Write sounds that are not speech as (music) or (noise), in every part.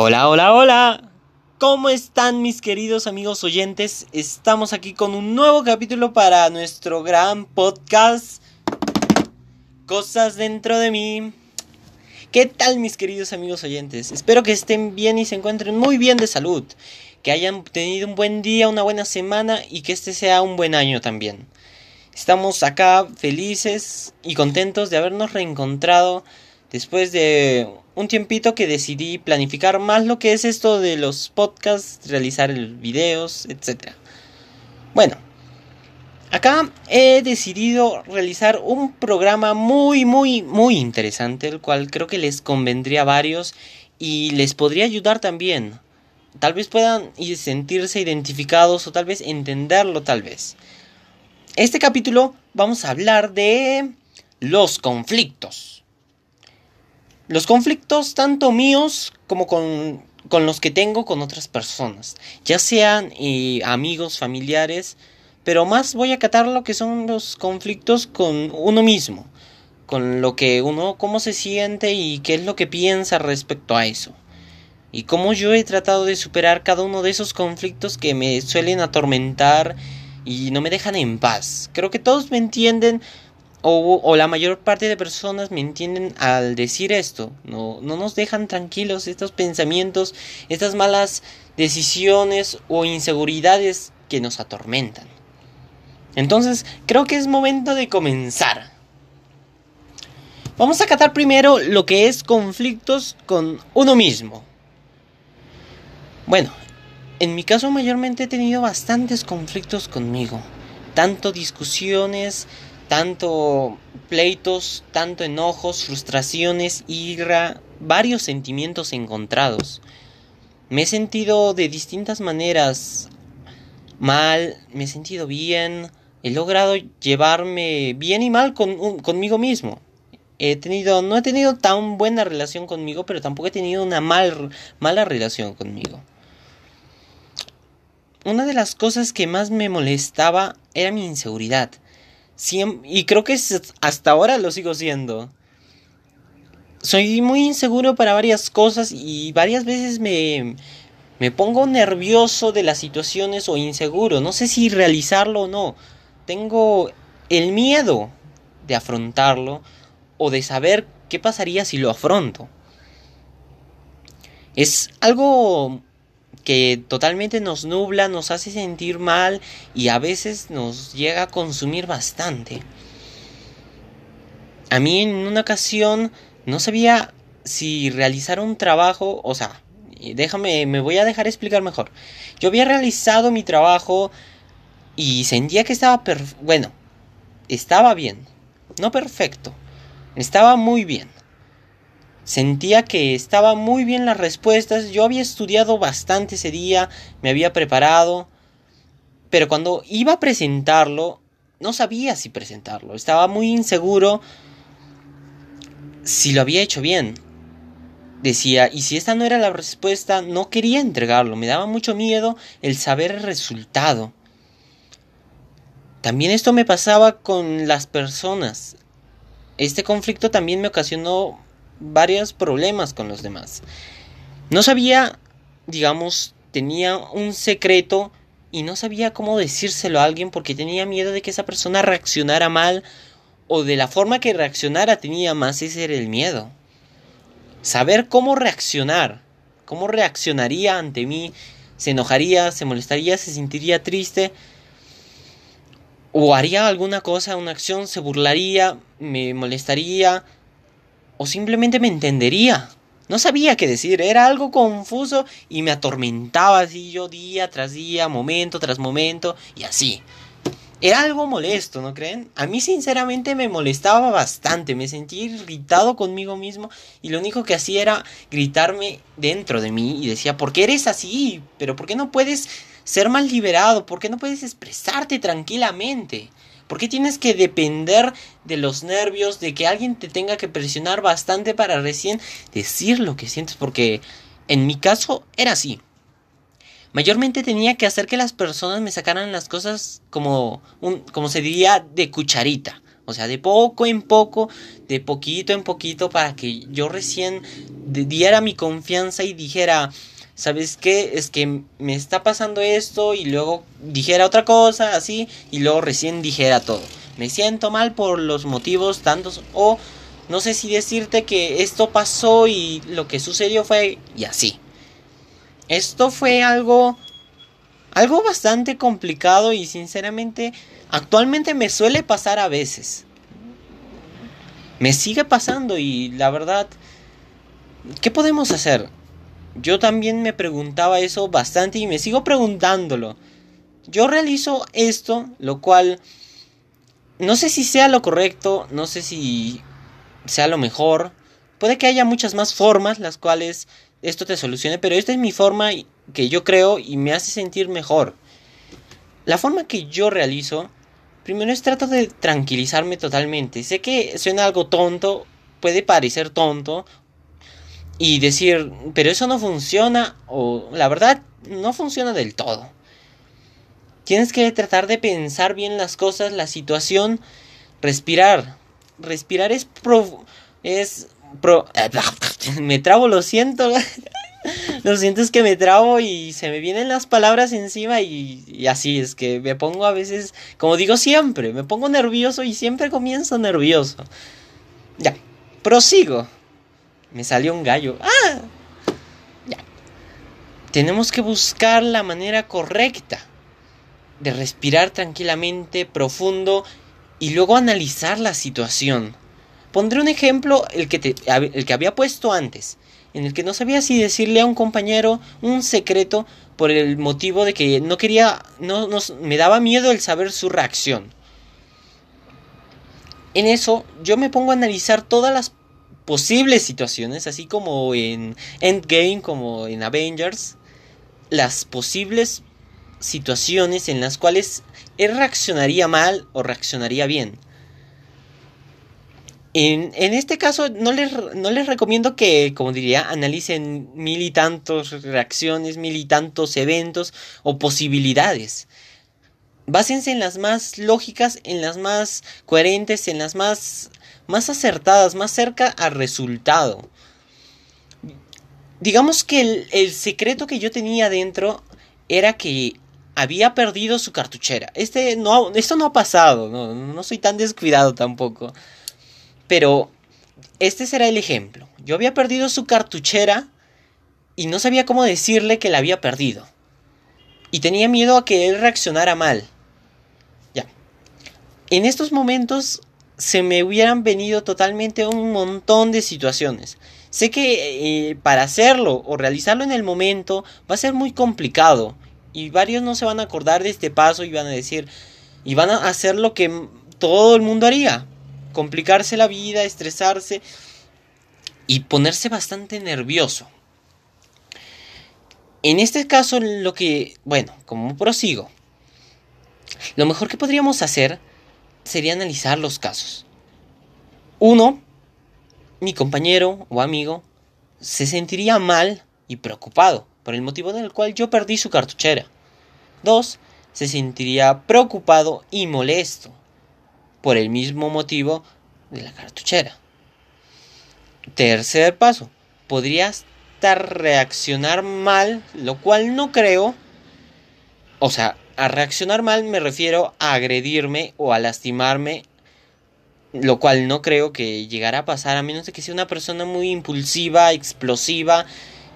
Hola, hola, hola. ¿Cómo están mis queridos amigos oyentes? Estamos aquí con un nuevo capítulo para nuestro gran podcast Cosas dentro de mí. ¿Qué tal mis queridos amigos oyentes? Espero que estén bien y se encuentren muy bien de salud. Que hayan tenido un buen día, una buena semana y que este sea un buen año también. Estamos acá felices y contentos de habernos reencontrado después de un tiempito que decidí planificar más lo que es esto de los podcasts, realizar videos, etc. Bueno, acá he decidido realizar un programa muy, muy, muy interesante, el cual creo que les convendría a varios y les podría ayudar también. Tal vez puedan sentirse identificados o tal vez entenderlo tal vez. Este capítulo vamos a hablar de los conflictos los conflictos tanto míos como con, los que tengo con otras personas, ya sean eh, amigos, familiares, pero más voy a catar lo que son los conflictos con uno mismo, con lo que uno, cómo se siente y qué es lo que piensa respecto a eso. Y cómo yo he tratado de superar cada uno de esos conflictos que me suelen atormentar y no me dejan en paz. Creo que todos me entienden o, la mayor parte de personas me entienden al decir esto. No, no nos dejan tranquilos estos pensamientos, estas malas decisiones o inseguridades que nos atormentan. Entonces, creo que es momento de comenzar. Vamos a catar primero lo que es conflictos con uno mismo. Bueno, en mi caso mayormente he tenido bastantes conflictos conmigo. Tanto discusiones, tanto pleitos, tanto enojos, frustraciones, ira, varios sentimientos encontrados. Me he sentido de distintas maneras mal, me he sentido bien, he logrado llevarme bien y mal con, conmigo mismo. He tenido, no he tenido tan buena relación conmigo, pero tampoco he tenido una mal, mala relación conmigo. Una de las cosas que más me molestaba era mi inseguridad y creo que hasta ahora lo sigo siendo. Soy muy inseguro para varias cosas y varias veces me, me pongo nervioso de las situaciones o inseguro. No sé si realizarlo o no. Tengo el miedo de afrontarlo o de saber qué pasaría si lo afronto. Es algo que totalmente nos nubla, nos hace sentir mal y a veces nos llega a consumir bastante. A mí en una ocasión no sabía si realizar un trabajo, o sea, déjame, me voy a dejar explicar mejor. Yo había realizado mi trabajo y sentía que estaba bueno, estaba bien, no perfecto, estaba muy bien. Sentía que estaba muy bien las respuestas, yo había estudiado bastante ese día, me había preparado, pero cuando iba a presentarlo, no sabía si presentarlo, estaba muy inseguro si lo había hecho bien. Decía, y si esta no era la respuesta, no quería entregarlo, me daba mucho miedo el saber el resultado. También esto me pasaba con las personas. Este conflicto también me ocasionó varios problemas con los demás. No sabía, digamos, tenía un secreto y no sabía cómo decírselo a alguien porque tenía miedo de que esa persona reaccionara mal o de la forma que reaccionara tenía más ese era el miedo. Saber cómo reaccionar, cómo reaccionaría ante mí, se enojaría, se molestaría, se sentiría triste o haría alguna cosa, una acción, se burlaría, me molestaría, o simplemente me entendería. No sabía qué decir, era algo confuso y me atormentaba así yo día tras día, momento tras momento y así. Era algo molesto, ¿no creen? A mí sinceramente me molestaba bastante, me sentía irritado conmigo mismo y lo único que hacía era gritarme dentro de mí y decía, ¿por qué eres así? ¿Pero por qué no puedes ser más liberado? ¿Por qué no puedes expresarte tranquilamente? ¿Por qué tienes que depender de los nervios, de que alguien te tenga que presionar bastante para recién decir lo que sientes? Porque en mi caso era así. Mayormente tenía que hacer que las personas me sacaran las cosas como, un, como se diría, de cucharita. O sea, de poco en poco, de poquito en poquito, para que yo recién diera mi confianza y dijera, ¿sabes qué? Es que me está pasando esto y luego dijera otra cosa, así, y luego recién dijera todo. Me siento mal por los motivos tantos o no sé si decirte que esto pasó y lo que sucedió fue y así. Esto fue algo algo bastante complicado y sinceramente actualmente me suele pasar a veces. Me sigue pasando y la verdad, ¿qué podemos hacer? Yo también me preguntaba eso bastante y me sigo preguntándolo. Yo realizo esto, lo cual no sé si sea lo correcto, no sé si sea lo mejor. Puede que haya muchas más formas las cuales esto te solucione, pero esta es mi forma que yo creo y me hace sentir mejor. La forma que yo realizo, primero es trato de tranquilizarme totalmente. Sé que suena algo tonto, puede parecer tonto y decir, pero eso no funciona o la verdad no funciona del todo. Tienes que tratar de pensar bien las cosas, la situación, respirar. Respirar es pro, es pro, (laughs) me trabo, lo siento. (laughs) Lo siento es que me trabo y se me vienen las palabras encima y, así es que me pongo a veces, como digo siempre, me pongo nervioso y siempre comienzo nervioso. Ya, prosigo. Me salió un gallo. ¡Ah! Ya. Tenemos que buscar la manera correcta de respirar tranquilamente, profundo y luego analizar la situación. Pondré un ejemplo, el que, el que había puesto antes en el que no sabía si decirle a un compañero un secreto por el motivo de que no quería, no, me daba miedo el saber su reacción. En eso yo me pongo a analizar todas las posibles situaciones, así como en Endgame, como en Avengers, las posibles situaciones en las cuales él reaccionaría mal o reaccionaría bien. En, este caso no les, no les recomiendo que, como diría, analicen mil y tantos reacciones, mil y tantos eventos o posibilidades. Básense en las más lógicas, en las más coherentes, en las más, más acertadas, más cerca al resultado. Digamos que el, el secreto que yo tenía dentro era que había perdido su cartuchera. Este no, esto no ha pasado, no, no soy tan descuidado tampoco. Pero este será el ejemplo. Yo había perdido su cartuchera y no sabía cómo decirle que la había perdido. Y tenía miedo a que él reaccionara mal. Ya. En estos momentos se me hubieran venido totalmente un montón de situaciones. Sé que eh, para hacerlo o realizarlo en el momento va a ser muy complicado. Y varios no se van a acordar de este paso y van a decir, y van a hacer lo que todo el mundo haría complicarse la vida, estresarse y ponerse bastante nervioso. En este caso, lo que, bueno, como prosigo, lo mejor que podríamos hacer sería analizar los casos. Uno, mi compañero o amigo se sentiría mal y preocupado por el motivo del cual yo perdí su cartuchera. Dos, se sentiría preocupado y molesto por el mismo motivo de la cartuchera. Tercer paso, podría estar reaccionar mal, lo cual no creo. O sea, a reaccionar mal me refiero a agredirme o a lastimarme, lo cual no creo que llegara a pasar a menos de que sea una persona muy impulsiva, explosiva.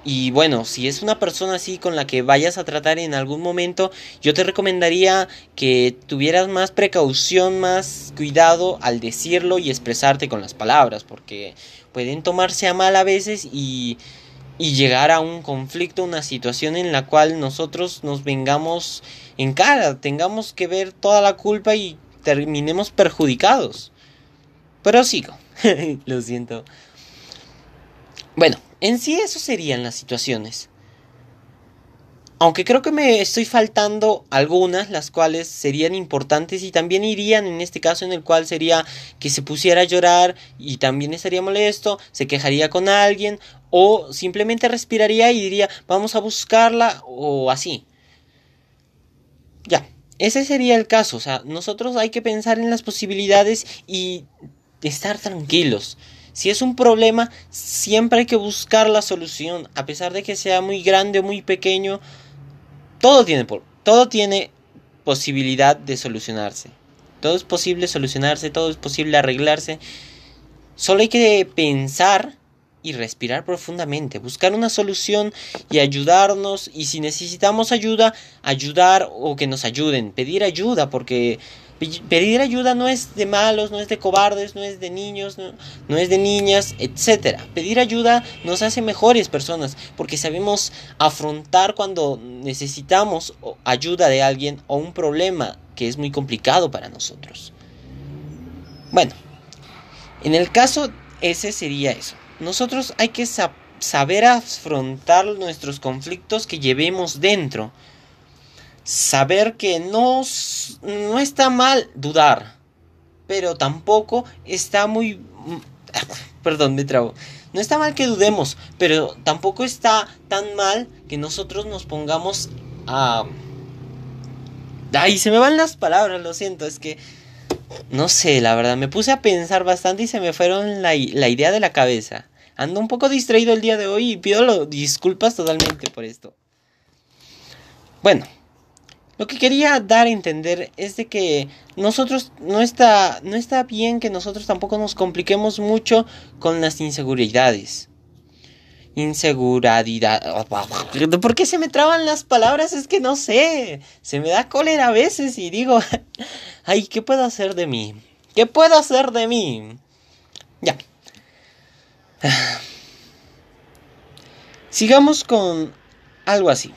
Y bueno, si es una persona así con la que vayas a tratar en algún momento, yo te recomendaría que tuvieras más precaución, más cuidado al decirlo y expresarte con las palabras, porque pueden tomarse a mal a veces y, y llegar a un conflicto, una situación en la cual nosotros nos vengamos en cara, tengamos que ver toda la culpa y terminemos perjudicados. Pero sigo, (laughs) lo siento. Bueno, en sí eso serían las situaciones. Aunque creo que me estoy faltando algunas, las cuales serían importantes y también irían en este caso en el cual sería que se pusiera a llorar y también estaría molesto, se quejaría con alguien o simplemente respiraría y diría vamos a buscarla o así. Ya, ese sería el caso, o sea, nosotros hay que pensar en las posibilidades y estar tranquilos. Si es un problema, siempre hay que buscar la solución, a pesar de que sea muy grande o muy pequeño, todo tiene, todo tiene posibilidad de solucionarse. Todo es posible solucionarse, todo es posible arreglarse. Solo hay que pensar y respirar profundamente, buscar una solución y ayudarnos y si necesitamos ayuda, ayudar o que nos ayuden, pedir ayuda porque pedir ayuda no es de malos, no es de cobardes, no es de niños, no, es de niñas, etc. Pedir ayuda nos hace mejores personas porque sabemos afrontar cuando necesitamos ayuda de alguien o un problema que es muy complicado para nosotros. Bueno, en el caso ese sería eso. Nosotros hay que saber afrontar nuestros conflictos que llevemos dentro saber que no, no está mal dudar, pero tampoco está muy... (laughs) Perdón, me trago. No está mal que dudemos, pero tampoco está tan mal que nosotros nos pongamos a... Ay, se me van las palabras, lo siento, es que... No sé, la verdad, me puse a pensar bastante y se me fueron la, la idea de la cabeza. Ando un poco distraído el día de hoy y pido disculpas totalmente por esto. Bueno, lo que quería dar a entender es de que nosotros no está, no está bien que nosotros tampoco nos compliquemos mucho con las inseguridades. Inseguridad. ¿Por qué se me traban las palabras? Es que no sé. Se me da cólera a veces y digo, (laughs) ay, ¿qué puedo hacer de mí? ¿Qué puedo hacer de mí? Ya. (sighs) Sigamos con algo así.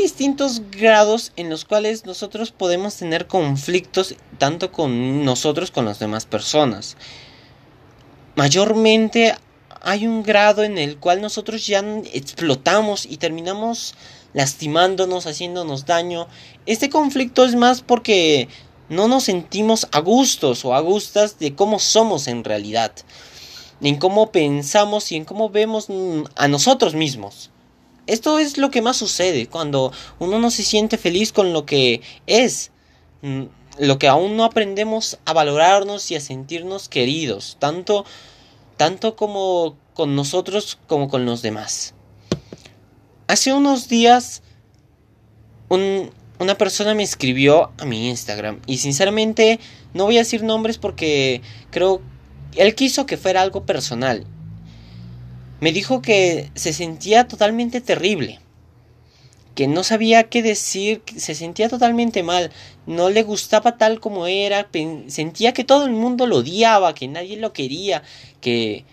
Distintos grados en los cuales nosotros podemos tener conflictos tanto con nosotros con las demás personas. Mayormente hay un grado en el cual nosotros ya explotamos y terminamos lastimándonos, haciéndonos daño. Este conflicto es más porque no nos sentimos a gustos o a gustas de cómo somos en realidad, en cómo pensamos y en cómo vemos a nosotros mismos. Esto es lo que más sucede cuando uno no se siente feliz con lo que es. Mm, lo que aún no aprendemos a valorarnos y a sentirnos queridos, tanto, tanto como con nosotros como con los demás. Hace unos días una persona me escribió a mi Instagram y sinceramente no voy a decir nombres porque creo él quiso que fuera algo personal me dijo que se sentía totalmente terrible, que no sabía qué decir, que se sentía totalmente mal, no le gustaba tal como era, sentía que todo el mundo lo odiaba, que nadie lo quería, que,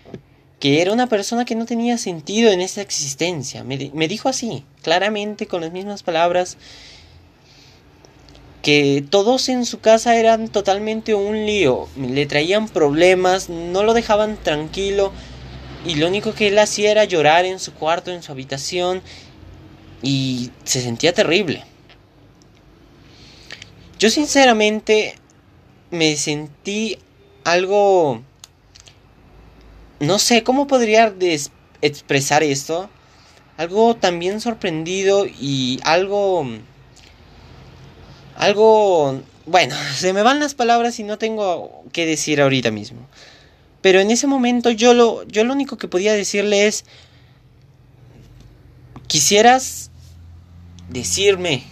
que era una persona que no tenía sentido en esa existencia. Me, me dijo así, claramente, con las mismas palabras, que todos en su casa eran totalmente un lío, le traían problemas, no lo dejaban tranquilo, y lo único que él hacía era llorar en su cuarto, en su habitación. Y se sentía terrible. Yo sinceramente me sentí algo... No sé cómo podría expresar esto. Algo también sorprendido y algo... Algo... Bueno, (laughs) se me van las palabras y no tengo que decir ahorita mismo. Pero en ese momento yo lo, yo lo único que podía decirle es, quisieras decirme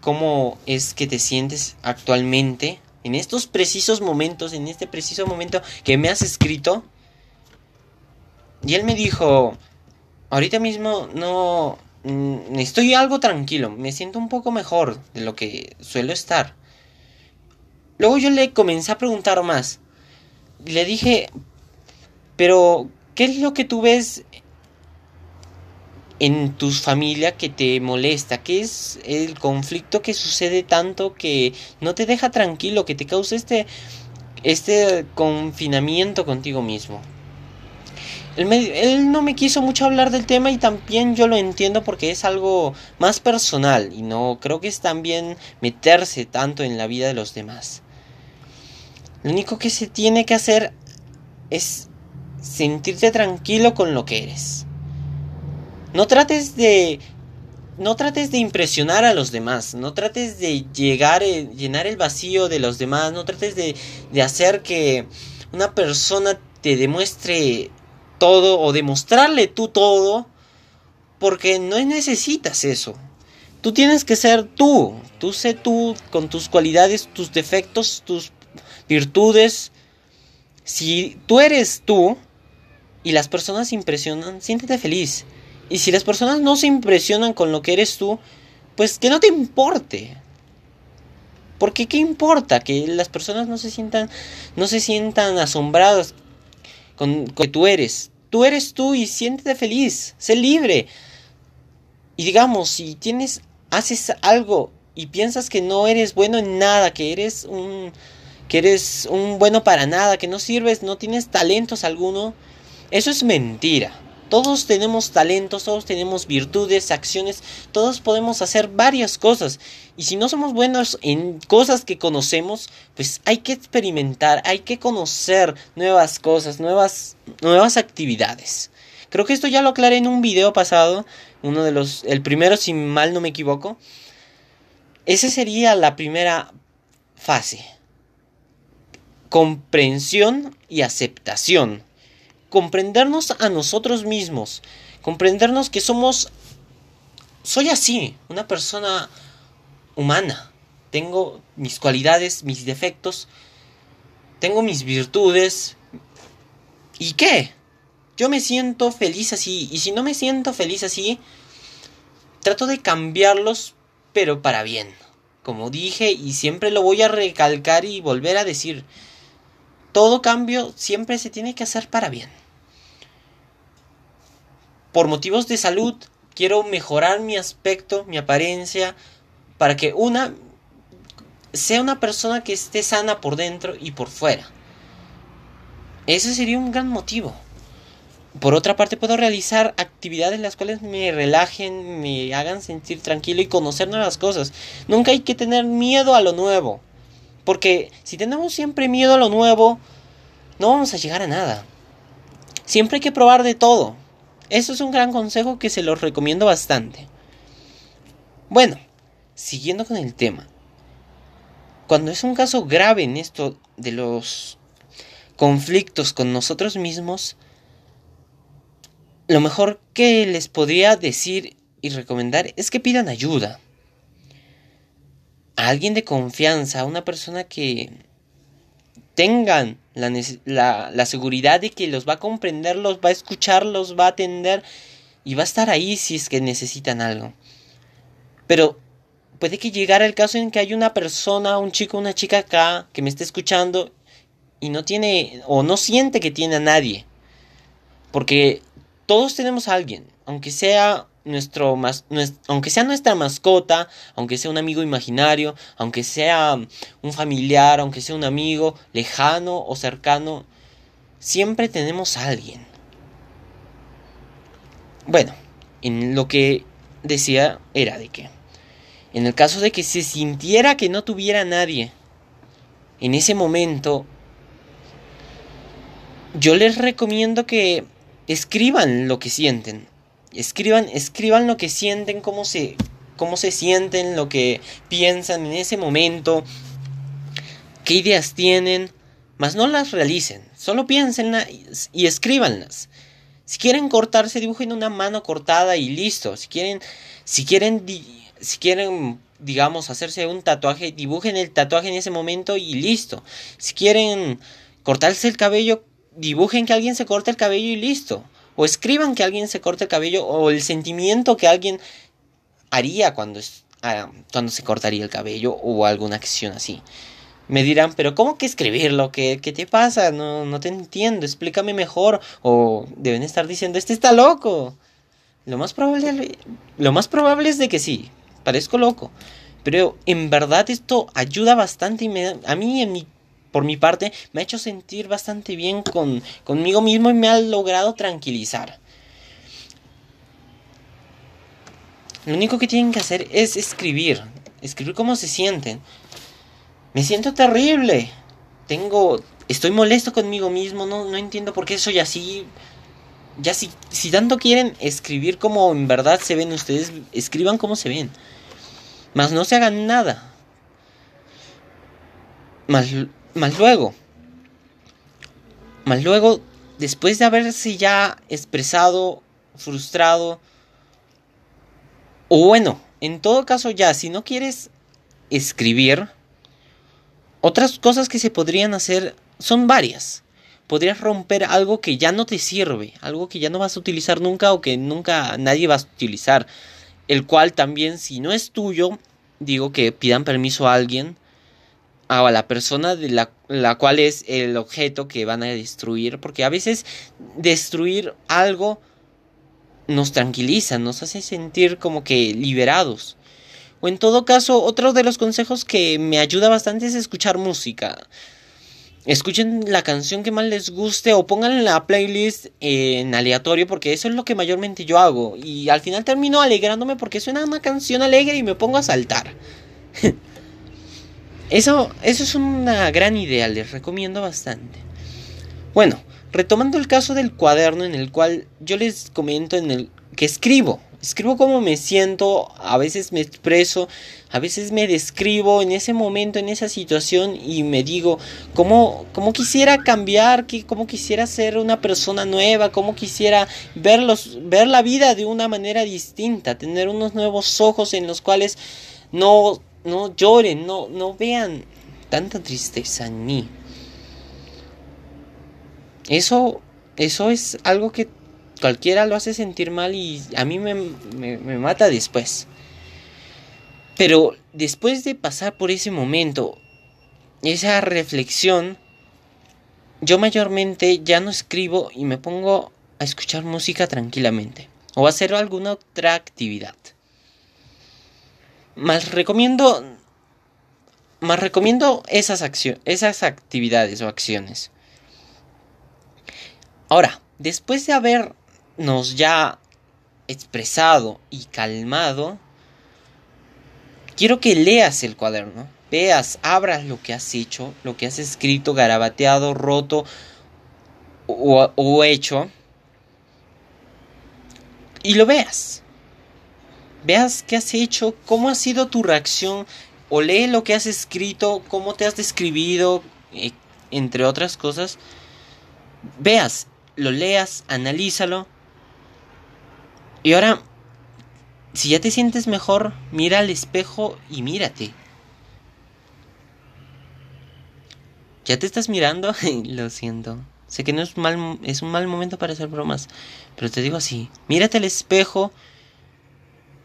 cómo es que te sientes actualmente, en estos precisos momentos, en este preciso momento que me has escrito. Y él me dijo, ahorita mismo no, mm, estoy algo tranquilo, me siento un poco mejor de lo que suelo estar. Luego yo le comencé a preguntar más le dije, pero, ¿qué es lo que tú ves en tu familia que te molesta? ¿Qué es el conflicto que sucede tanto que no te deja tranquilo, que te causa este, este confinamiento contigo mismo? Él, él, no me quiso mucho hablar del tema y también yo lo entiendo porque es algo más personal y no creo que es también meterse tanto en la vida de los demás. Lo único que se tiene que hacer es sentirte tranquilo con lo que eres. No trates de no trates de impresionar a los demás, no trates de llegar, eh, llenar el vacío de los demás, no trates de, de hacer que una persona te demuestre todo o demostrarle tú todo, porque no necesitas eso. Tú tienes que ser tú, tú sé tú con tus cualidades, tus defectos, tus virtudes. Si tú eres tú y las personas impresionan, siéntete feliz. Y si las personas no se impresionan con lo que eres tú, pues que no te importe. Porque qué importa que las personas no se sientan no se sientan asombradas con, lo que tú eres. Tú eres tú y siéntete feliz, sé libre. Y digamos, si tienes haces algo y piensas que no eres bueno en nada, que eres un que eres un bueno para nada, que no sirves, no tienes talentos alguno, eso es mentira. Todos tenemos talentos, todos tenemos virtudes, acciones, todos podemos hacer varias cosas. Y si no somos buenos en cosas que conocemos, pues hay que experimentar, hay que conocer nuevas cosas, nuevas, nuevas actividades. Creo que esto ya lo aclaré en un video pasado, uno de los, el primero si mal no me equivoco. Esa sería la primera fase. Comprensión y aceptación comprendernos a nosotros mismos, comprendernos que somos, soy así, una persona humana, tengo mis cualidades, mis defectos, tengo mis virtudes, ¿y qué? Yo me siento feliz así, y si no me siento feliz así, trato de cambiarlos, pero para bien. Como dije, y siempre lo voy a recalcar y volver a decir, todo cambio siempre se tiene que hacer para bien. Por motivos de salud, quiero mejorar mi aspecto, mi apariencia, para que una sea una persona que esté sana por dentro y por fuera. Ese sería un gran motivo. Por otra parte, puedo realizar actividades las cuales me relajen, me hagan sentir tranquilo y conocer nuevas cosas. Nunca hay que tener miedo a lo nuevo. Porque si tenemos siempre miedo a lo nuevo, no vamos a llegar a nada. Siempre hay que probar de todo. Eso es un gran consejo que se los recomiendo bastante. Bueno, siguiendo con el tema. Cuando es un caso grave en esto de los conflictos con nosotros mismos, lo mejor que les podría decir y recomendar es que pidan ayuda. A alguien de confianza, a una persona que tengan la, la, seguridad de que los va a comprender, los va a escuchar, los va a atender y va a estar ahí si es que necesitan algo. Pero puede que llegara el caso en que hay una persona, un chico, una chica acá que me esté escuchando y no tiene o no siente que tiene a nadie. Porque todos tenemos a alguien, aunque sea nuestro, aunque sea nuestra mascota, aunque sea un amigo imaginario, aunque sea un familiar, aunque sea un amigo lejano o cercano, siempre tenemos a alguien. Bueno, en lo que decía era de que, en el caso de que se sintiera que no tuviera nadie, en ese momento, yo les recomiendo que escriban lo que sienten Escriban, escriban lo que sienten, cómo se, cómo se sienten, lo que piensan en ese momento, qué ideas tienen, mas no las realicen, solo piénsenlas y escríbanlas. Si quieren cortarse, dibujen una mano cortada y listo. Si quieren, si quieren, si quieren, digamos, hacerse un tatuaje, dibujen el tatuaje en ese momento y listo. Si quieren cortarse el cabello, dibujen que alguien se corte el cabello y listo o escriban que alguien se corte el cabello o el sentimiento que alguien haría cuando, ah, cuando se cortaría el cabello o alguna acción así. Me dirán, pero ¿cómo que escribirlo? ¿Qué, qué te pasa? No, no te entiendo, explícame mejor. O deben estar diciendo, este está loco. Lo más probable, lo más probable es de que sí, parezco loco. Pero en verdad esto ayuda bastante a mí en mi por mi parte, me ha hecho sentir bastante bien con, conmigo mismo y me ha logrado tranquilizar. Lo único que tienen que hacer es escribir, escribir cómo se sienten. Me siento terrible. Tengo, estoy molesto conmigo mismo, no, no entiendo por qué soy así. Ya si, si tanto quieren escribir como en verdad se ven ustedes, escriban como se ven. Más no se hagan nada. Más, más luego. Más luego, después de haberse ya expresado, frustrado, o bueno, en todo caso ya, si no quieres escribir, otras cosas que se podrían hacer son varias podrías romper algo que ya no te sirve, algo que ya no vas a utilizar nunca o que nunca nadie va a utilizar, el cual también si no es tuyo, digo que pidan permiso a alguien, a la persona de la, la cual es el objeto que van a destruir, porque a veces destruir algo nos tranquiliza, nos hace sentir como que liberados. O en todo caso, otro de los consejos que me ayuda bastante es escuchar música escuchen la canción que más les guste o pongan la playlist en aleatorio porque eso es lo que mayormente yo hago y al final termino alegrándome porque suena una canción alegre y me pongo a saltar. (laughs) eso, eso es una gran idea, les recomiendo bastante. Bueno, retomando el caso del cuaderno en el cual yo les comento en el que escribo, escribo cómo me siento, a veces me expreso, a veces me describo en ese momento, en esa situación y me digo cómo, cómo quisiera cambiar, cómo quisiera ser una persona nueva, cómo quisiera verlos, ver la vida de una manera distinta, tener unos nuevos ojos en los cuales no, no lloren, no, no vean tanta tristeza en mí. Eso, eso es algo que cualquiera lo hace sentir mal y a mí me, mata después. Pero después de pasar por ese momento, esa reflexión, yo mayormente ya no escribo y me pongo a escuchar música tranquilamente o a hacer alguna otra actividad. Más recomiendo más recomiendo esas esas actividades o acciones. Ahora, después de haber nos ya expresado y calmado, quiero que leas el cuaderno, veas, abras lo que has hecho, lo que has escrito, garabateado, roto o, o hecho, y lo veas. Veas qué has hecho, cómo ha sido tu reacción, o lee lo que has escrito, cómo te has describido, eh, entre otras cosas. Veas, lo leas, analízalo y ahora, si ya te sientes mejor, mira al espejo y mírate. ¿Ya te estás mirando? (laughs) Lo siento. Sé que no es, mal, es un mal momento para hacer bromas, pero te digo así, mírate al espejo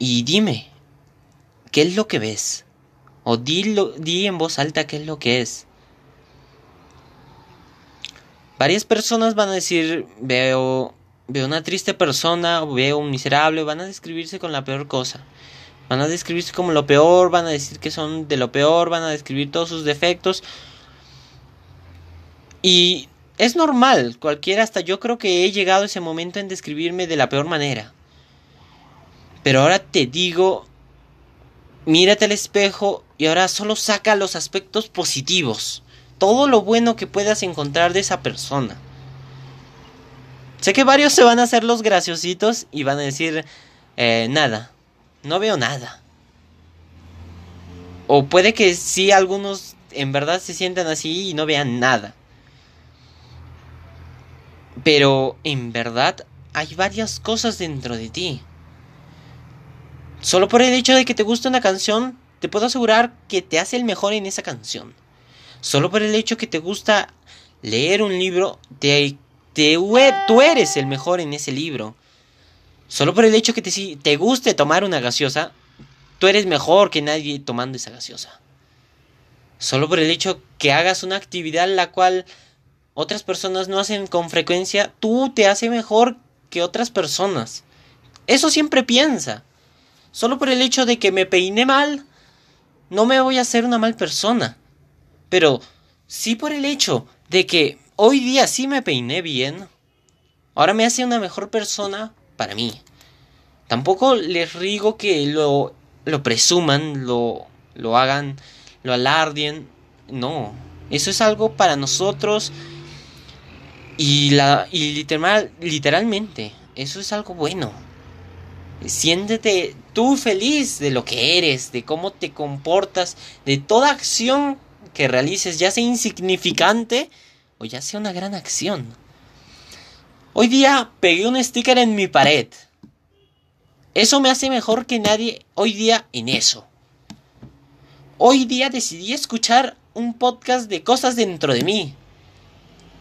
y dime, ¿qué es lo que ves? O di, di en voz alta qué es lo que es. Varias personas van a decir, veo veo una triste persona, veo un miserable, van a describirse con la peor cosa. Van a describirse como lo peor, van a decir que son de lo peor, van a describir todos sus defectos. Y es normal, cualquiera, hasta yo creo que he llegado a ese momento en describirme de la peor manera. Pero ahora te digo, mírate al espejo y ahora solo saca los aspectos positivos. Todo lo bueno que puedas encontrar de esa persona. Sé que varios se van a hacer los graciositos y van a decir, eh, nada, no veo nada. O puede que sí algunos en verdad se sientan así y no vean nada. Pero en verdad hay varias cosas dentro de ti. Solo por el hecho de que te gusta una canción, te puedo asegurar que te hace el mejor en esa canción. Solo por el hecho que te gusta leer un libro, te tú eres el mejor en ese libro. Solo por el hecho que te, te guste tomar una gaseosa, tú eres mejor que nadie tomando esa gaseosa. Solo por el hecho que hagas una actividad la cual otras personas no hacen con frecuencia, tú te haces mejor que otras personas. Eso siempre piensa. Solo por el hecho de que me peiné mal, no me voy a hacer una mal persona. Pero sí por el hecho de que hoy día sí me peiné bien. Ahora me hace una mejor persona para mí. Tampoco les digo que lo, lo presuman, lo, lo hagan, lo alardien. No, eso es algo para nosotros Y, la, y literal, literalmente, eso es algo bueno. Siéntete tú feliz de lo que eres, de cómo te comportas, de toda acción que realices, ya sea insignificante o ya sea una gran acción. Hoy día pegué un sticker en mi pared. Eso me hace mejor que nadie hoy día en eso. Hoy día decidí escuchar un podcast de cosas dentro de mí.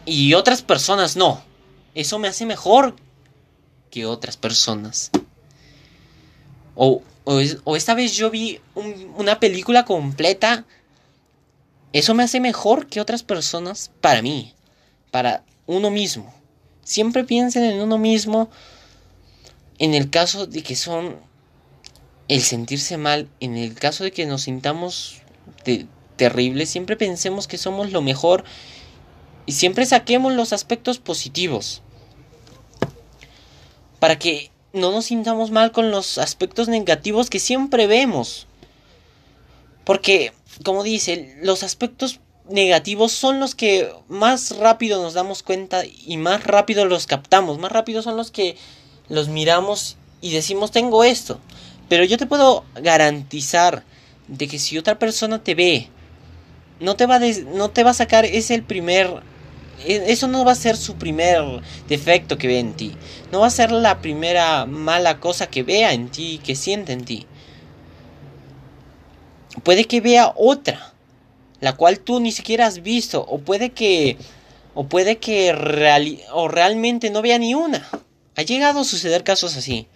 Y otras personas no. Eso me hace mejor que otras personas. O, o, esta vez yo vi una película completa. Eso me hace mejor que otras personas para mí. Para uno mismo. Siempre piensen en uno mismo. En el caso de que son el sentirse mal. En el caso de que nos sintamos terribles. Siempre pensemos que somos lo mejor. Y siempre saquemos los aspectos positivos para que no nos sintamos mal con los aspectos negativos que siempre vemos. Porque, como dice, los aspectos negativos son los que más rápido nos damos cuenta y más rápido los captamos, más rápido son los que los miramos y decimos tengo esto. Pero yo te puedo garantizar de que si otra persona te ve, no te va no te va a sacar ese el primer eso no va a ser su primer defecto que ve en ti. No va a ser la primera mala cosa que vea en ti, que siente en ti. Puede que vea otra, la cual tú ni siquiera has visto, o puede que o puede que o realmente no vea ni una. Ha llegado a suceder casos así.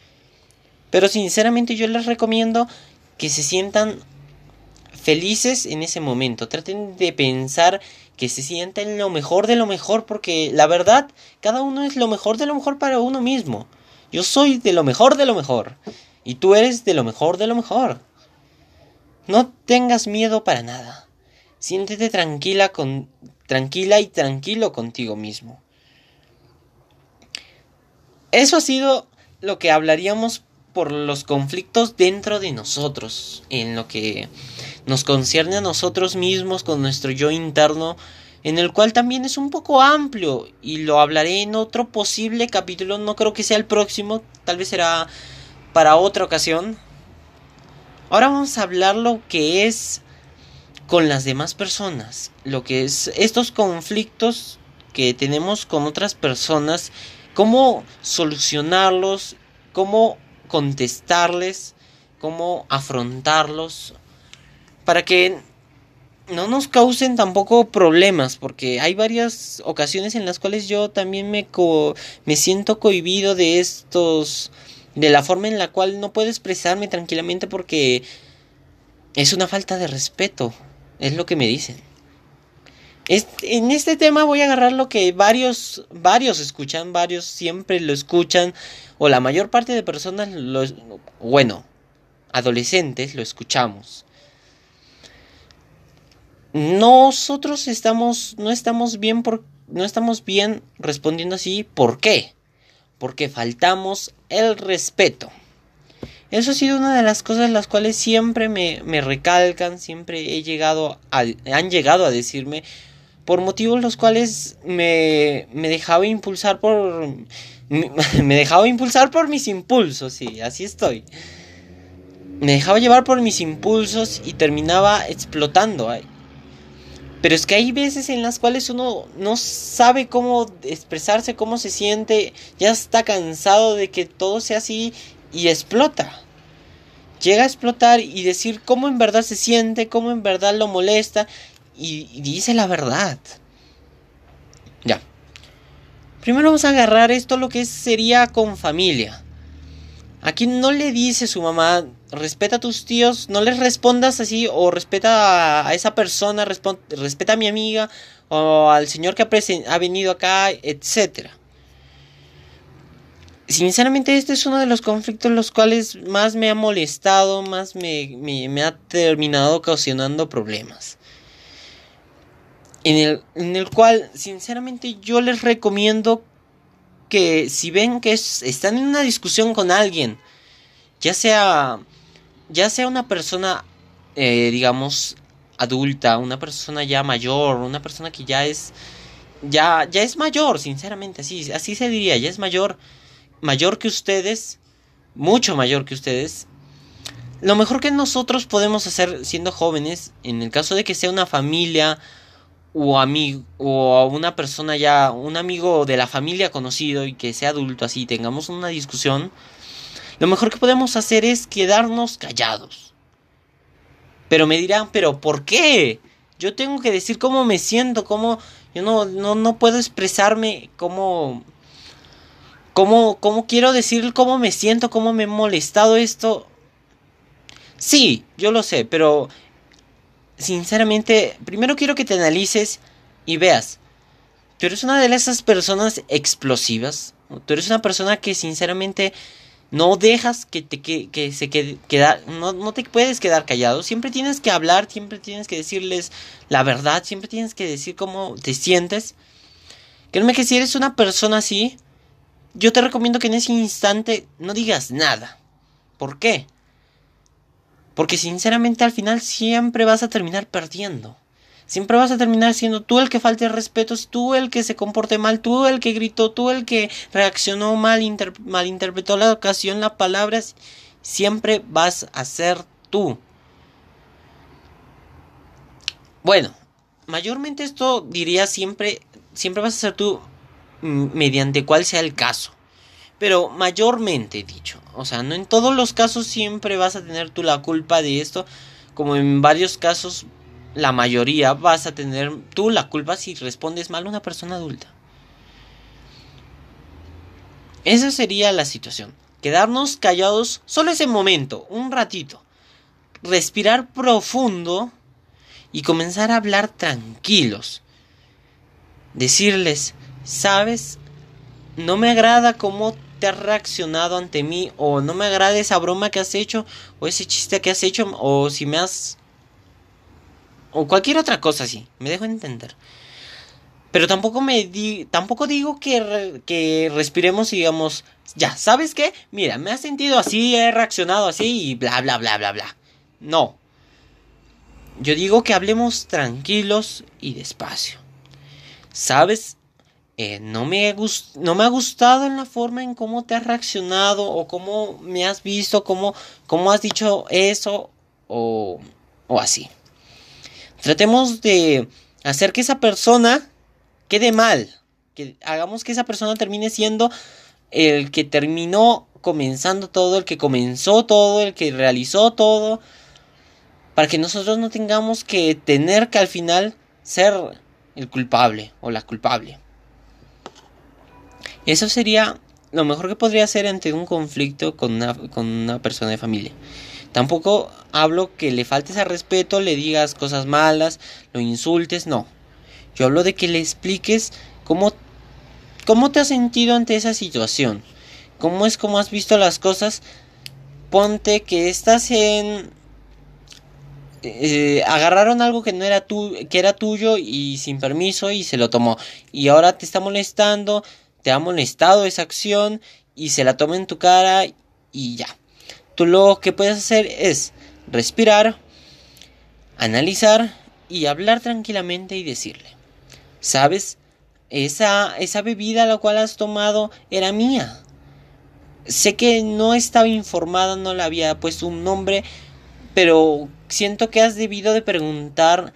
Pero sinceramente yo les recomiendo que se sientan felices en ese momento. Traten de pensar que se sienten lo mejor de lo mejor porque la verdad, cada uno es lo mejor de lo mejor para uno mismo. Yo soy de lo mejor de lo mejor y tú eres de lo mejor de lo mejor. No tengas miedo para nada. Siéntete tranquila con tranquila y tranquilo contigo mismo. Eso ha sido lo que hablaríamos por los conflictos dentro de nosotros, en lo que nos concierne a nosotros mismos con nuestro yo interno, en el cual también es un poco amplio y lo hablaré en otro posible capítulo, no creo que sea el próximo, tal vez será para otra ocasión. Ahora vamos a hablar lo que es con las demás personas, lo que es estos conflictos que tenemos con otras personas, cómo solucionarlos, cómo contestarles, cómo afrontarlos, para que no nos causen tampoco problemas, porque hay varias ocasiones en las cuales yo también me, me siento cohibido de estos, de la forma en la cual no puedo expresarme tranquilamente porque es una falta de respeto, es lo que me dicen. en este tema voy a agarrar lo que varios, varios escuchan, varios siempre lo escuchan, o la mayor parte de personas, lo, bueno, adolescentes lo escuchamos. Nosotros estamos, no estamos bien por, no estamos bien respondiendo así. ¿Por qué? Porque faltamos el respeto. Eso ha sido una de las cosas las cuales siempre me, me recalcan, siempre he llegado han llegado a decirme por motivos los cuales me, me dejaba impulsar por (laughs) me dejaba impulsar por mis impulsos, sí, así estoy. Me dejaba llevar por mis impulsos y terminaba explotando. Pero es que hay veces en las cuales uno no sabe cómo expresarse, cómo se siente, ya está cansado de que todo sea así y explota. Llega a explotar y decir cómo en verdad se siente, cómo en verdad lo molesta y, dice la verdad. Ya. Primero vamos a agarrar esto lo que sería con familia. Aquí no le dice su mamá, respeta a tus tíos, no les respondas así, o respeta a, esa persona, respeta a mi amiga, o al señor que ha, venido acá, etc. Sinceramente este es uno de los conflictos los cuales más me ha molestado, más me, ha terminado ocasionando problemas en el cual sinceramente yo les recomiendo que si ven que están en una discusión con alguien, ya sea, ya sea una persona, eh, digamos, adulta, una persona ya mayor, una persona que ya es, ya, ya es mayor, sinceramente, así, así se diría, ya es mayor, mayor que ustedes, mucho mayor que ustedes. Lo mejor que nosotros podemos hacer siendo jóvenes, en el caso de que sea una familia o amigo o una persona ya, un amigo de la familia conocido y que sea adulto así, tengamos una discusión, lo mejor que podemos hacer es quedarnos callados. Pero me dirán, pero ¿por qué? Yo tengo que decir cómo me siento, cómo yo no, no, no puedo expresarme cómo, cómo, cómo quiero decir cómo me siento, cómo me he molestado esto. Sí, yo lo sé, pero sinceramente, primero quiero que te analices y veas. Tú eres una de esas personas explosivas. Tú eres una persona que sinceramente no dejas que te que, se quede queda, no, no te puedes quedar callado, siempre tienes que hablar, siempre tienes que decirles la verdad, siempre tienes que decir cómo te sientes. Créeme que si eres una persona así, yo te recomiendo que en ese instante no digas nada. ¿Por qué? Porque sinceramente al final siempre vas a terminar perdiendo. Siempre vas a terminar siendo tú el que falte respeto, tú el que se comporte mal, tú el que gritó, tú el que reaccionó mal, malinterpretó la ocasión, las palabras. Siempre vas a ser tú. Bueno, mayormente esto diría siempre, siempre vas a ser tú mm, mediante cual sea el caso. Pero mayormente dicho, o sea, no en todos los casos siempre vas a tener tú la culpa de esto, como en varios casos la mayoría vas a tener tú la culpa si respondes mal a una persona adulta. Esa sería la situación. Quedarnos callados solo ese momento, un ratito. Respirar profundo y comenzar a hablar tranquilos. Decirles, sabes, no me agrada cómo te has reaccionado ante mí o no me agrada esa broma que has hecho o ese chiste que has hecho o si me has o cualquier otra cosa así, me dejo entender. Pero tampoco me di, tampoco digo que, que respiremos y digamos, ya, ¿sabes qué? Mira, me ha sentido así, he reaccionado así y bla, bla, bla, bla, bla. No. Yo digo que hablemos tranquilos y despacio. ¿Sabes? Eh, no, me no me ha gustado en la forma en cómo te has reaccionado o cómo me has visto, cómo, cómo has dicho eso o, o así. Tratemos de hacer que esa persona quede mal. Que hagamos que esa persona termine siendo el que terminó comenzando todo, el que comenzó todo, el que realizó todo. Para que nosotros no tengamos que tener que al final ser el culpable o la culpable. Eso sería lo mejor que podría hacer ante un conflicto con una, con una persona de familia. Tampoco hablo que le faltes al respeto, le digas cosas malas, lo insultes, no. Yo hablo de que le expliques cómo, cómo te has sentido ante esa situación. Cómo es como has visto las cosas. Ponte que estás en... Eh, agarraron algo que no era tu, que era tuyo y sin permiso y se lo tomó. Y ahora te está molestando, te ha molestado esa acción y se la toma en tu cara y ya. Tú lo que puedes hacer es respirar, analizar y hablar tranquilamente y decirle, ¿sabes? Esa, esa bebida la cual has tomado era mía. Sé que no estaba informada, no le había puesto un nombre, pero siento que has debido de preguntar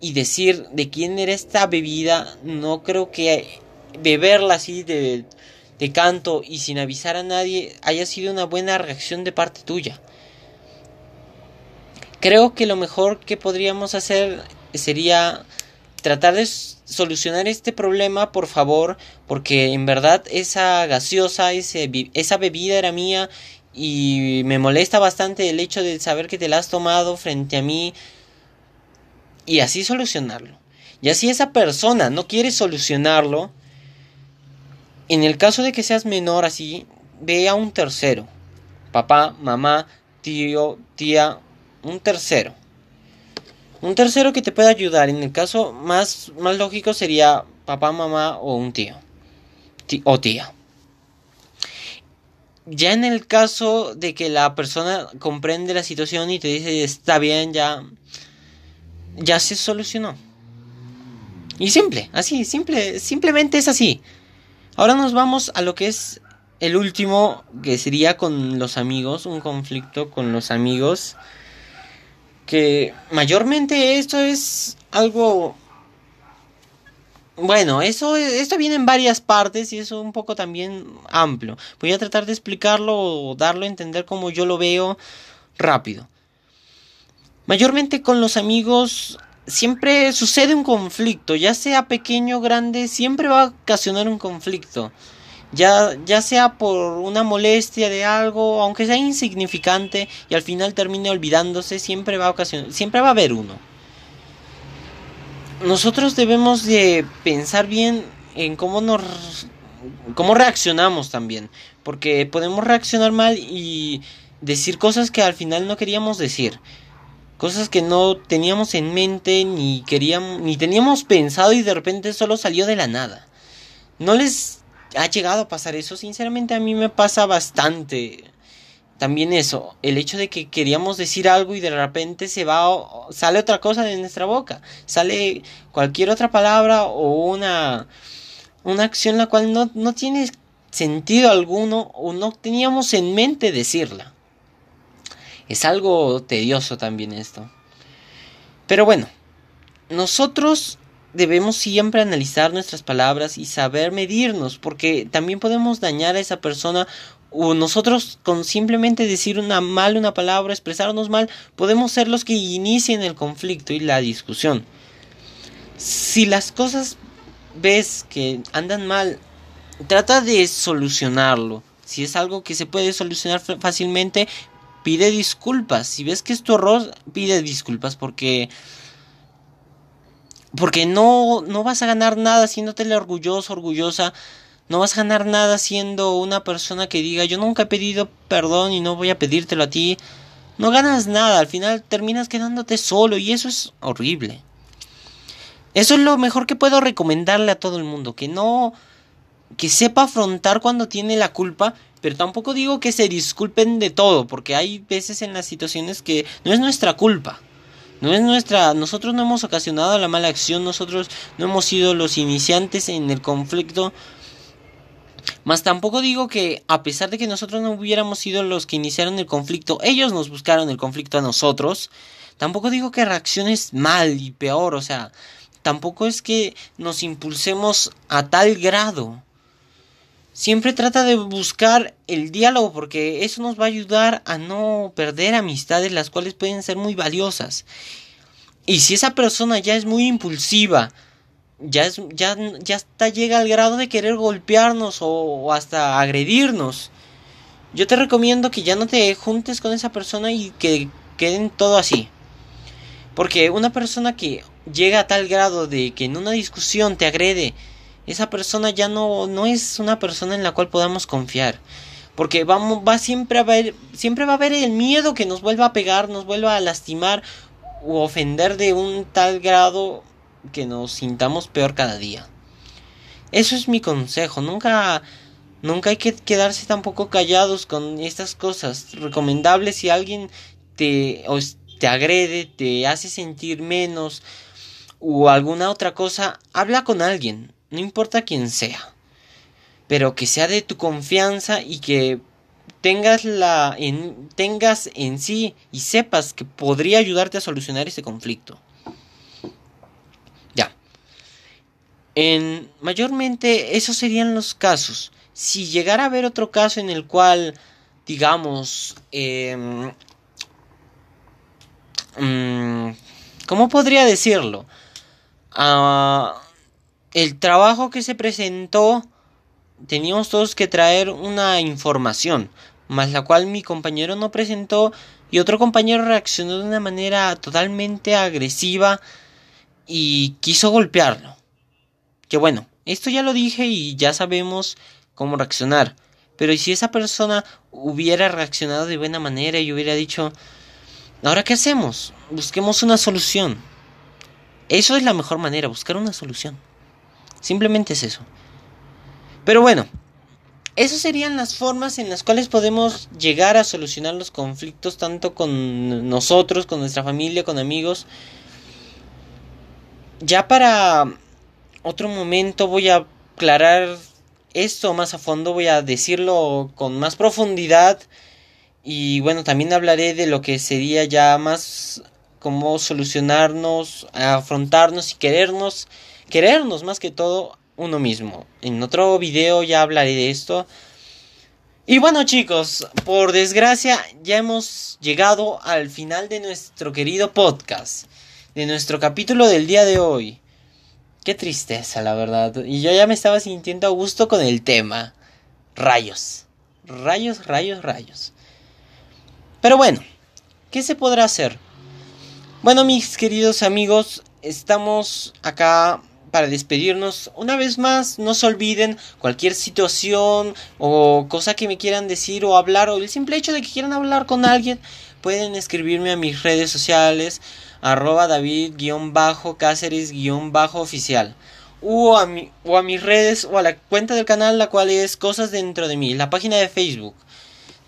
y decir de quién era esta bebida. No creo que beberla así de de canto y sin avisar a nadie haya sido una buena reacción de parte tuya. Creo que lo mejor que podríamos hacer sería tratar de solucionar este problema, por favor, porque en verdad esa gaseosa, esa bebida era mía y me molesta bastante el hecho de saber que te la has tomado frente a mí y así solucionarlo. Y así esa persona no quiere solucionarlo, en el caso de que seas menor así, ve a un tercero. Papá, mamá, tío, tía, un tercero. Un tercero que te pueda ayudar. En el caso más, más lógico sería papá, mamá o un tío. o tía. Ya en el caso de que la persona comprende la situación y te dice está bien, ya, ya se solucionó. Y simple, así, simple, simplemente es así. Ahora nos vamos a lo que es el último, que sería con los amigos, un conflicto con los amigos. Que mayormente esto es algo... Bueno, eso, esto viene en varias partes y es un poco también amplio. Voy a tratar de explicarlo o darlo a entender como yo lo veo rápido. Mayormente con los amigos siempre sucede un conflicto, ya sea pequeño o grande, siempre va a ocasionar un conflicto. Ya, ya sea por una molestia de algo, aunque sea insignificante y al final termine olvidándose, siempre va a ocasionar, siempre va a haber uno. Nosotros debemos de pensar bien en cómo nos cómo reaccionamos también, porque podemos reaccionar mal y decir cosas que al final no queríamos decir cosas que no teníamos en mente ni queríamos ni teníamos pensado y de repente solo salió de la nada. ¿No les ha llegado a pasar eso? Sinceramente a mí me pasa bastante. También eso, el hecho de que queríamos decir algo y de repente se va sale otra cosa de nuestra boca, sale cualquier otra palabra o una una acción la cual no, no tiene sentido alguno o no teníamos en mente decirla. Es algo tedioso también esto. Pero bueno, nosotros debemos siempre analizar nuestras palabras y saber medirnos, porque también podemos dañar a esa persona o nosotros con simplemente decir una mal una palabra, expresarnos mal, podemos ser los que inicien el conflicto y la discusión. Si las cosas ves que andan mal, trata de solucionarlo. Si es algo que se puede solucionar fácilmente, pide disculpas. Si ves que es tu error, pide disculpas porque porque no no vas a ganar nada haciéndote orgulloso, orgullosa. No vas a ganar nada siendo una persona que diga, "Yo nunca he pedido perdón y no voy a pedírtelo a ti." No ganas nada, al final terminas quedándote solo y eso es horrible. Eso es lo mejor que puedo recomendarle a todo el mundo, que no que sepa afrontar cuando tiene la culpa, pero tampoco digo que se disculpen de todo, porque hay veces en las situaciones que no es nuestra culpa. No es nuestra, nosotros no hemos ocasionado la mala acción, nosotros no hemos sido los iniciantes en el conflicto. Más tampoco digo que a pesar de que nosotros no hubiéramos sido los que iniciaron el conflicto, ellos nos buscaron el conflicto a nosotros. Tampoco digo que reacciones mal y peor, o sea, tampoco es que nos impulsemos a tal grado siempre trata de buscar el diálogo porque eso nos va a ayudar a no perder amistades las cuales pueden ser muy valiosas. Y si esa persona ya es muy impulsiva, ya, es, ya, ya hasta llega al grado de querer golpearnos o, hasta agredirnos, yo te recomiendo que ya no te juntes con esa persona y que queden todo así. Porque una persona que llega a tal grado de que en una discusión te agrede, esa persona ya no, no es una persona en la cual podamos confiar. Porque vamos, va siempre a haber, siempre va a haber el miedo que nos vuelva a pegar, nos vuelva a lastimar o ofender de un tal grado que nos sintamos peor cada día. Eso es mi consejo, nunca nunca hay que quedarse tampoco callados con estas cosas. Recomendable si alguien te te agrede, te hace sentir menos o alguna otra cosa, habla con alguien no importa quién sea, pero que sea de tu confianza y que tengas la en, tengas en sí y sepas que podría ayudarte a solucionar ese conflicto. Ya. En mayormente esos serían los casos. Si llegara a haber otro caso en el cual digamos eh, ¿cómo podría decirlo? Ah el trabajo que se presentó teníamos todos que traer una información, más la cual mi compañero no presentó y otro compañero reaccionó de una manera totalmente agresiva y quiso golpearlo. Que bueno, esto ya lo dije y ya sabemos cómo reaccionar. Pero si esa persona hubiera reaccionado de buena manera y hubiera dicho, ¿ahora qué hacemos? Busquemos una solución. Eso es la mejor manera, buscar una solución. Simplemente es eso. Pero bueno, esas serían las formas en las cuales podemos llegar a solucionar los conflictos tanto con nosotros, con nuestra familia, con amigos. Ya para otro momento voy a aclarar esto más a fondo, voy a decirlo con más profundidad y bueno, también hablaré de lo que sería ya más cómo solucionarnos, afrontarnos y querernos, querernos más que todo uno mismo. En otro video ya hablaré de esto. Y bueno chicos, por desgracia ya hemos llegado al final de nuestro querido podcast, de nuestro capítulo del día de hoy. Qué tristeza, la verdad. Y yo ya me estaba sintiendo a gusto con el tema. Rayos. Rayos, rayos, rayos. Pero bueno, ¿qué se podrá hacer? Bueno, mis queridos amigos, estamos acá para despedirnos. Una vez más, no se olviden cualquier situación o cosa que me quieran decir o hablar o el simple hecho de que quieran hablar con alguien, pueden escribirme a mis redes sociales arroba david-cáceres-oficial o a, mi, o a mis redes o a la cuenta del canal la cual es Cosas Dentro de mí, la página de Facebook.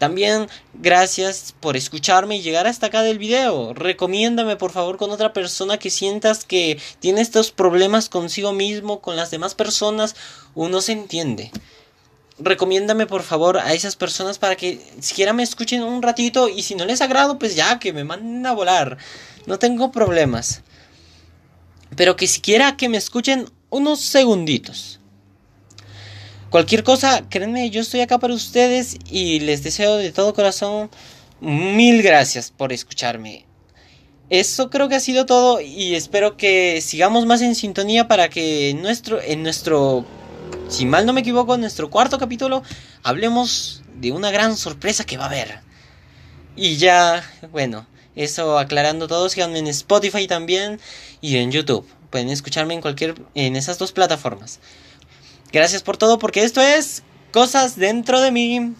También gracias por escucharme y llegar hasta acá del video. Recomiéndame por favor con otra persona que sientas que tiene estos problemas consigo mismo, con las demás personas o no se entiende. Recomiéndame por favor a esas personas para que siquiera me escuchen un ratito y si no les agrado pues ya que me manden a volar. No tengo problemas. Pero que siquiera que me escuchen unos segunditos. Cualquier cosa, créanme, yo estoy acá para ustedes y les deseo de todo corazón mil gracias por escucharme. Eso creo que ha sido todo y espero que sigamos más en sintonía para que nuestro, en nuestro, si mal no me equivoco, en nuestro cuarto capítulo hablemos de una gran sorpresa que va a haber. Y ya, bueno, eso aclarando todo, síganme en Spotify también y en YouTube. Pueden escucharme en cualquier, en esas dos plataformas. Gracias por todo porque esto es Cosas dentro de mí.